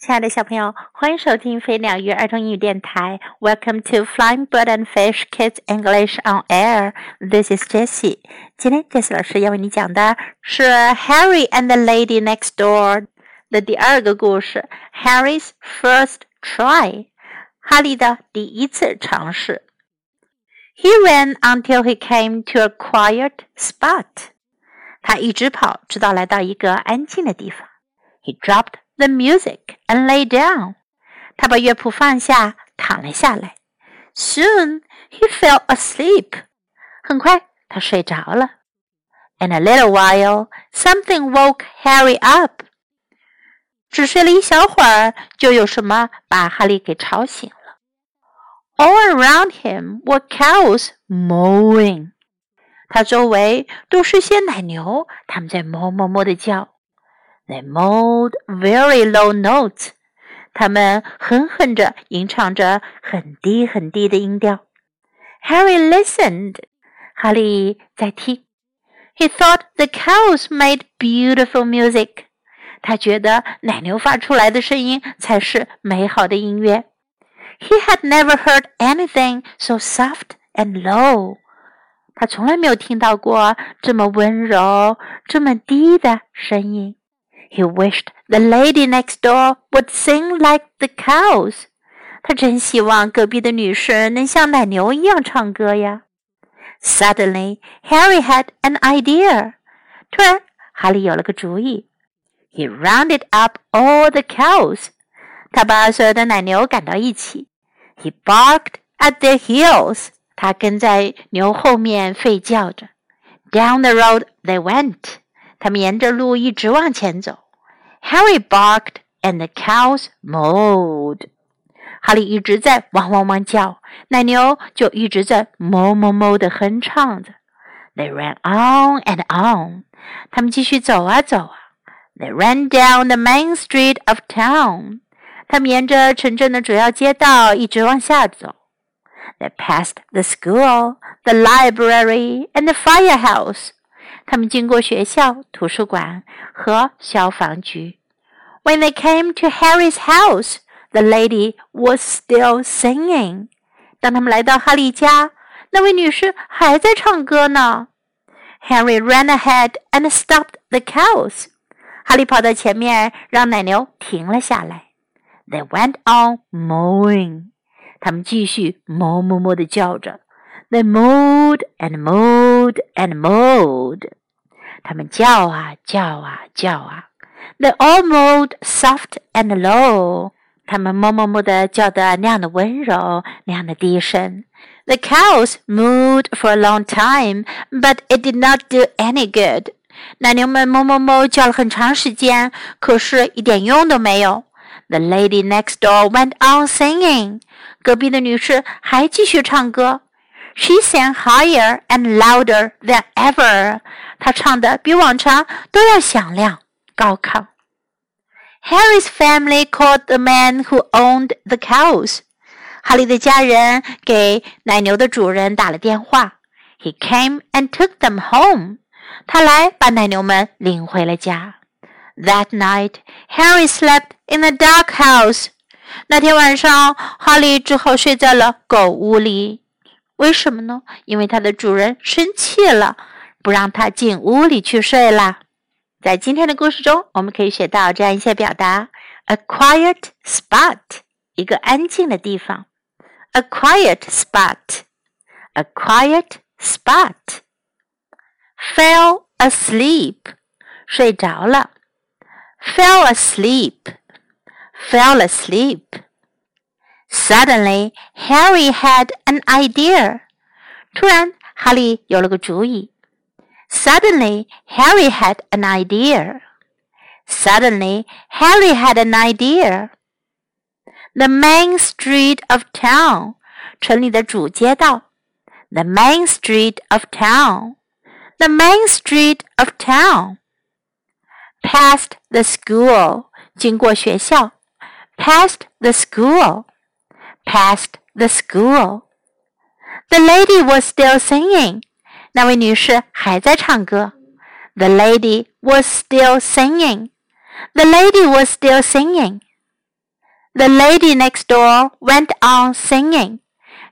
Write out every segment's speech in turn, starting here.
亲爱的小朋友，欢迎收听飞鸟鱼儿童英语电台。Welcome to Flying Bird and Fish Kids English on Air. This is Jessie. 今天 Jessie 老师要为你讲的是《Harry and the Lady Next Door》的第二个故事，Harry's First Try。哈利的第一次尝试。He ran until he came to a quiet spot. 他一直跑，直到来到一个安静的地方。He dropped the music and lay down. 他把乐谱放下，躺了下来。Soon he fell asleep. 很快，他睡着了。In a little while, something woke Harry up. 只睡了一小会儿，就有什么把哈利给吵醒了。All around him were cows mooing. 他周围都是些奶牛，它们在哞哞哞的叫。 they mowed very low notes. 他们哼哼着，吟唱着很低很低的音调。Harry listened. 哈利在听。He thought the cows made beautiful music. 他觉得奶牛发出来的声音才是美好的音乐。He had never heard anything so soft and low. 他从来没有听到过这么温柔、这么低的声音。 he wished the lady next door would sing like the cows. 他真希望隔壁的女士能像奶牛一样唱歌呀。Suddenly, Harry had an idea. 突然，哈利有了个主意。He rounded up all the cows. 他把所有的奶牛赶到一起。He barked at their heels. 他跟在牛后面吠叫着。Down the road they went. 他们沿着路一直往前走。Harry barked and the cows mooed。哈利一直在汪汪汪叫，奶牛就一直在哞哞哞的哼唱着。They ran on and on。他们继续走啊走啊。They ran down the main street of town。他们沿着城镇的主要街道一直往下走。They passed the school, the library, and the firehouse. 他们经过学校、图书馆和消防局。When they came to Harry's house, the lady was still singing. 当他们来到哈利家，那位女士还在唱歌呢。Harry ran ahead and stopped the cows. 哈利跑到前面，让奶牛停了下来。They went on mooing. 他们继续哞哞哞地叫着。They mooed and mooed and mooed. 他们叫啊叫啊叫啊。They all mooed soft and low。他们哞哞哞的叫的那样的温柔，那样的低声。The cows mooed for a long time, but it did not do any good。奶牛们哞哞哞叫了很长时间，可是一点用都没有。The lady next door went on singing。隔壁的女士还继续唱歌。She sang higher and louder than ever。 他唱的比往常都要响亮、高亢。Harry's family called the man who owned the cows。哈利的家人给奶牛的主人打了电话。He came and took them home。他来把奶牛们领回了家。That night, Harry slept in the dog house。那天晚上，哈利只好睡在了狗屋里。为什么呢？因为他的主人生气了，不让他进屋里去睡啦。在今天的故事中，我们可以学到这样一些表达：a quiet spot，一个安静的地方；a quiet spot，a quiet spot；fell asleep，睡着了；fell asleep，fell asleep。Suddenly, Harry had an idea. 突然，哈利有了个主意。Suddenly, Harry had an idea. Suddenly, Harry had an idea. The main street of town, 城里的主街道。The main street of town. The main street of town. Past the school, 经过学校。Past the school. Past the school. The lady was still singing. 那位女士还在唱歌。The lady was still singing. The lady was still singing. The lady next door went on singing.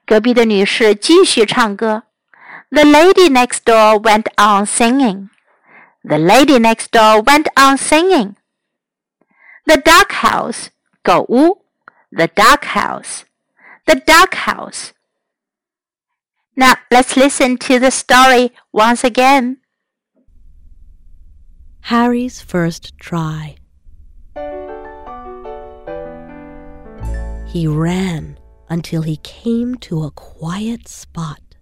隔壁的女士继续唱歌。The lady next door went on singing. The lady next door went on singing. The duck house, 狗屋. The duck house. The duck house. Now let's listen to the story once again. Harry's first try. He ran until he came to a quiet spot.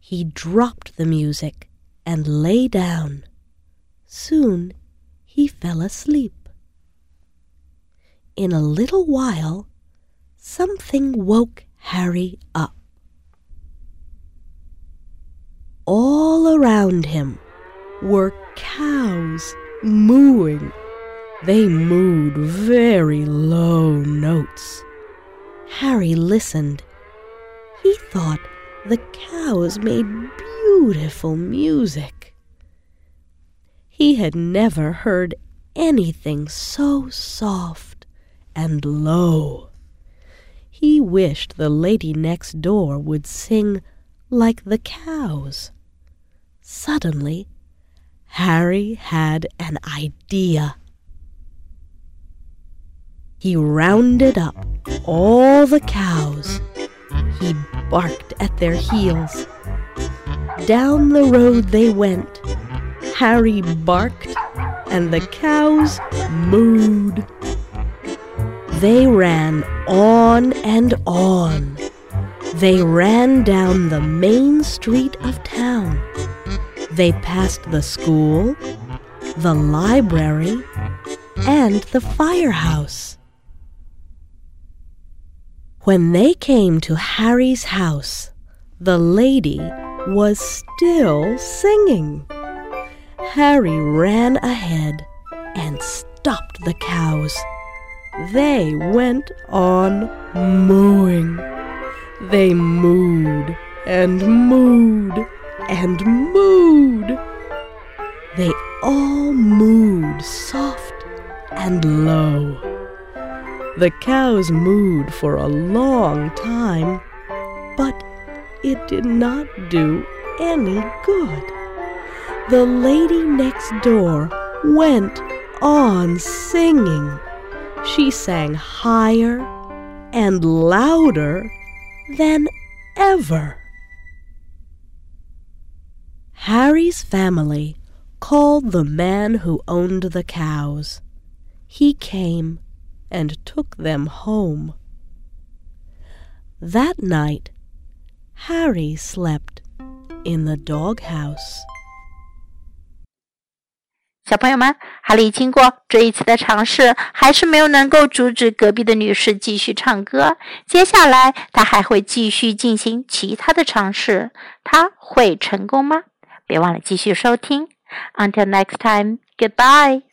He dropped the music and lay down. Soon he fell asleep. In a little while, something woke Harry up. All around him were cows mooing. They mooed very low notes. Harry listened. He thought the cows made beautiful music. He had never heard anything so soft and low. He wished the lady next door would sing like the cows. Suddenly, Harry had an idea. He rounded up all the cows. He barked at their heels. Down the road they went. Harry barked, and the cows mooed. They ran on and on. They ran down the main street of town. They passed the school, the library, and the firehouse. When they came to Harry's house, the lady was still singing. Harry ran ahead and stopped the cows. They went on mooing. They mooed and mooed and mooed. They all mooed soft and low. The cows mooed for a long time, but it did not do any good. The lady next door went on singing. She sang higher and louder than ever. Harry's family called the man who owned the cows. He came and took them home. That night, Harry slept in the doghouse. 小朋友们，哈利经过这一次的尝试，还是没有能够阻止隔壁的女士继续唱歌。接下来，他还会继续进行其他的尝试，他会成功吗？ 别忘了继续收听。Until next time, goodbye.